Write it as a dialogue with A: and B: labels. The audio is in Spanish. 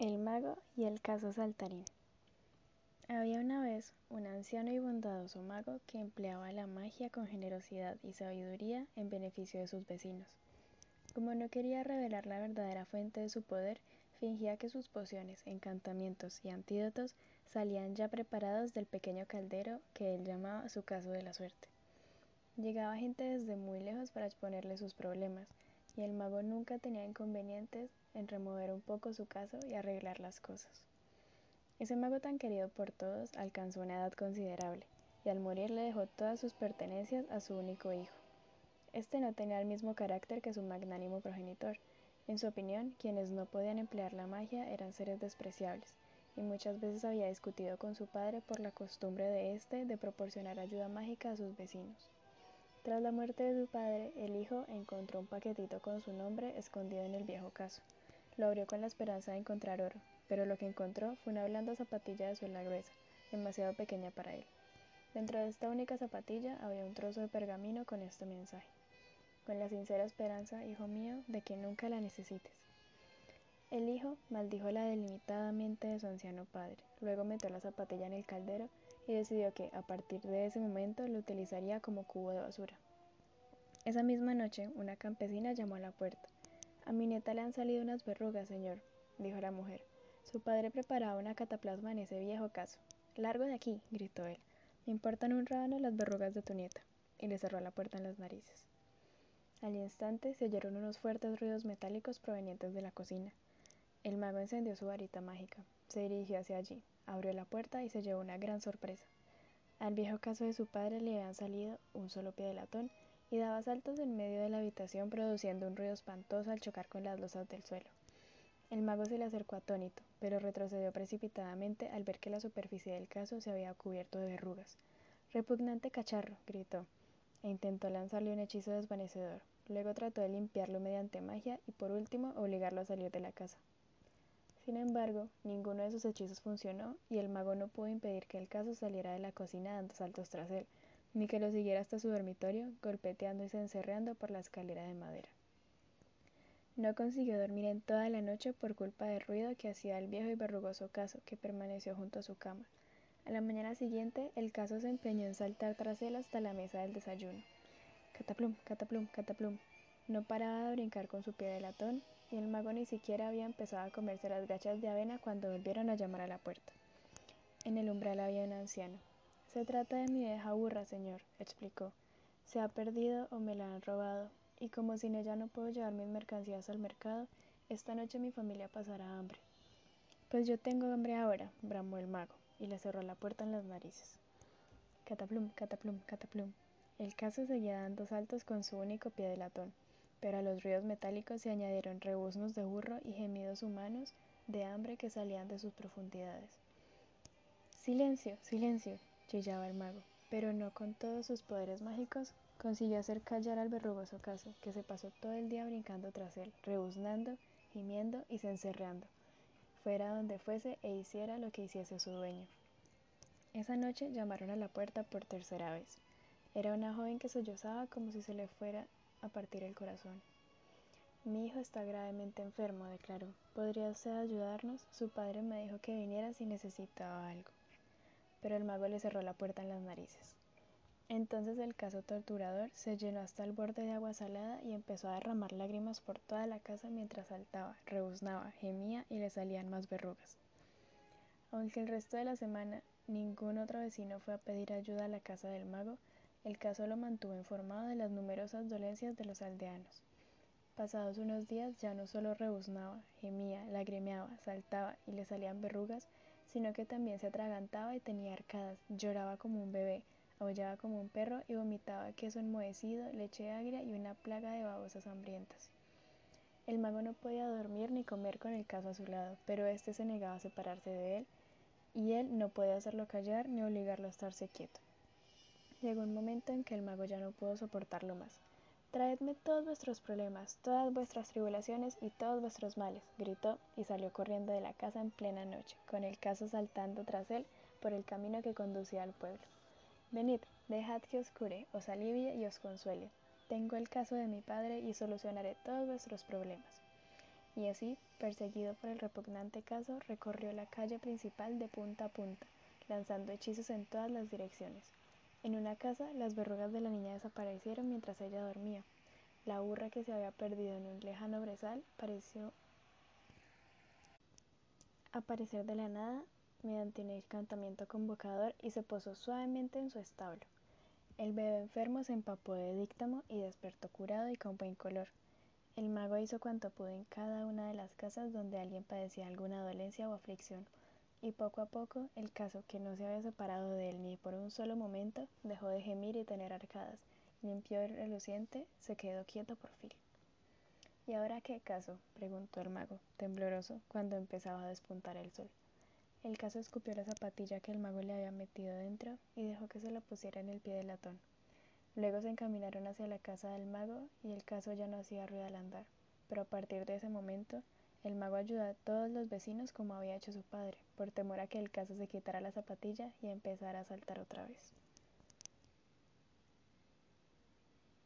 A: El mago y el caso saltarín. Había una vez un anciano y bondadoso mago que empleaba la magia con generosidad y sabiduría en beneficio de sus vecinos. Como no quería revelar la verdadera fuente de su poder, fingía que sus pociones, encantamientos y antídotos salían ya preparados del pequeño caldero que él llamaba su caso de la suerte. Llegaba gente desde muy lejos para exponerle sus problemas, y el mago nunca tenía inconvenientes en remover un poco su caso y arreglar las cosas. Ese mago tan querido por todos alcanzó una edad considerable, y al morir le dejó todas sus pertenencias a su único hijo. Este no tenía el mismo carácter que su magnánimo progenitor. En su opinión, quienes no podían emplear la magia eran seres despreciables, y muchas veces había discutido con su padre por la costumbre de éste de proporcionar ayuda mágica a sus vecinos. Tras la muerte de su padre, el hijo encontró un paquetito con su nombre escondido en el viejo caso. Lo abrió con la esperanza de encontrar oro, pero lo que encontró fue una blanda zapatilla de suela gruesa, demasiado pequeña para él. Dentro de esta única zapatilla había un trozo de pergamino con este mensaje. Con la sincera esperanza, hijo mío, de que nunca la necesites. El hijo maldijo la delimitada mente de su anciano padre, luego metió la zapatilla en el caldero y decidió que, a partir de ese momento, lo utilizaría como cubo de basura. Esa misma noche, una campesina llamó a la puerta. A mi nieta le han salido unas verrugas, señor, dijo la mujer. Su padre preparaba una cataplasma en ese viejo caso. Largo de aquí, gritó él. Me importan un rábano las verrugas de tu nieta. Y le cerró la puerta en las narices. Al instante se oyeron unos fuertes ruidos metálicos provenientes de la cocina. El mago encendió su varita mágica. Se dirigió hacia allí, abrió la puerta y se llevó una gran sorpresa. Al viejo caso de su padre le habían salido un solo pie de latón y daba saltos en medio de la habitación produciendo un ruido espantoso al chocar con las losas del suelo. El mago se le acercó atónito, pero retrocedió precipitadamente al ver que la superficie del caso se había cubierto de verrugas. Repugnante cacharro, gritó, e intentó lanzarle un hechizo desvanecedor. Luego trató de limpiarlo mediante magia y por último obligarlo a salir de la casa. Sin embargo, ninguno de sus hechizos funcionó y el mago no pudo impedir que el caso saliera de la cocina dando saltos tras él, ni que lo siguiera hasta su dormitorio, golpeteando y encerrando por la escalera de madera. No consiguió dormir en toda la noche por culpa del ruido que hacía el viejo y verrugoso caso que permaneció junto a su cama. A la mañana siguiente, el caso se empeñó en saltar tras él hasta la mesa del desayuno. Cataplum, cataplum, cataplum. No paraba de brincar con su pie de latón, y el mago ni siquiera había empezado a comerse las gachas de avena cuando volvieron a llamar a la puerta. En el umbral había un anciano. Se trata de mi vieja burra, señor, explicó. Se ha perdido o me la han robado, y como sin ella no puedo llevar mis mercancías al mercado, esta noche mi familia pasará hambre. Pues yo tengo hambre ahora, bramó el mago, y le cerró la puerta en las narices. Cataplum, cataplum, cataplum. El caso seguía dando saltos con su único pie de latón pero a los ruidos metálicos se añadieron rebuznos de burro y gemidos humanos de hambre que salían de sus profundidades. Silencio, silencio, chillaba el mago, pero no con todos sus poderes mágicos consiguió hacer callar al verrugoso caso, que se pasó todo el día brincando tras él, rebuznando, gimiendo y cencerreando, fuera donde fuese e hiciera lo que hiciese su dueño. Esa noche llamaron a la puerta por tercera vez. Era una joven que sollozaba como si se le fuera a partir el corazón. Mi hijo está gravemente enfermo, declaró. ¿Podría usted ayudarnos? Su padre me dijo que viniera si necesitaba algo. Pero el mago le cerró la puerta en las narices. Entonces el caso torturador se llenó hasta el borde de agua salada y empezó a derramar lágrimas por toda la casa mientras saltaba, rebuznaba, gemía y le salían más verrugas. Aunque el resto de la semana ningún otro vecino fue a pedir ayuda a la casa del mago, el caso lo mantuvo informado de las numerosas dolencias de los aldeanos. Pasados unos días ya no solo rebuznaba, gemía, lagrimeaba, saltaba y le salían verrugas, sino que también se atragantaba y tenía arcadas, lloraba como un bebé, aullaba como un perro y vomitaba queso enmohecido, leche agria y una plaga de babosas hambrientas. El mago no podía dormir ni comer con el caso a su lado, pero éste se negaba a separarse de él, y él no podía hacerlo callar ni obligarlo a estarse quieto. Llegó un momento en que el mago ya no pudo soportarlo más. Traedme todos vuestros problemas, todas vuestras tribulaciones y todos vuestros males, gritó y salió corriendo de la casa en plena noche, con el caso saltando tras él por el camino que conducía al pueblo. Venid, dejad que os cure, os alivie y os consuele. Tengo el caso de mi padre y solucionaré todos vuestros problemas. y así, perseguido por el repugnante caso, recorrió la calle principal de punta a punta, lanzando hechizos en todas las direcciones. En una casa, las verrugas de la niña desaparecieron mientras ella dormía. La burra que se había perdido en un lejano brezal pareció aparecer de la nada mediante un encantamiento convocador y se posó suavemente en su establo. El bebé enfermo se empapó de díctamo y despertó curado y con buen color. El mago hizo cuanto pudo en cada una de las casas donde alguien padecía alguna dolencia o aflicción, y poco a poco el caso, que no se había separado de él ni por un solo momento, dejó de gemir y tener arcadas, limpió el reluciente, se quedó quieto por fin. ¿Y ahora qué caso? preguntó el mago, tembloroso, cuando empezaba a despuntar el sol. El caso escupió la zapatilla que el mago le había metido dentro y dejó que se la pusiera en el pie del latón. Luego se encaminaron hacia la casa del mago y el caso ya no hacía ruido al andar, pero a partir de ese momento el mago ayudó a todos los vecinos como había hecho su padre, por temor a que el caso se quitara la zapatilla y empezara a saltar otra vez.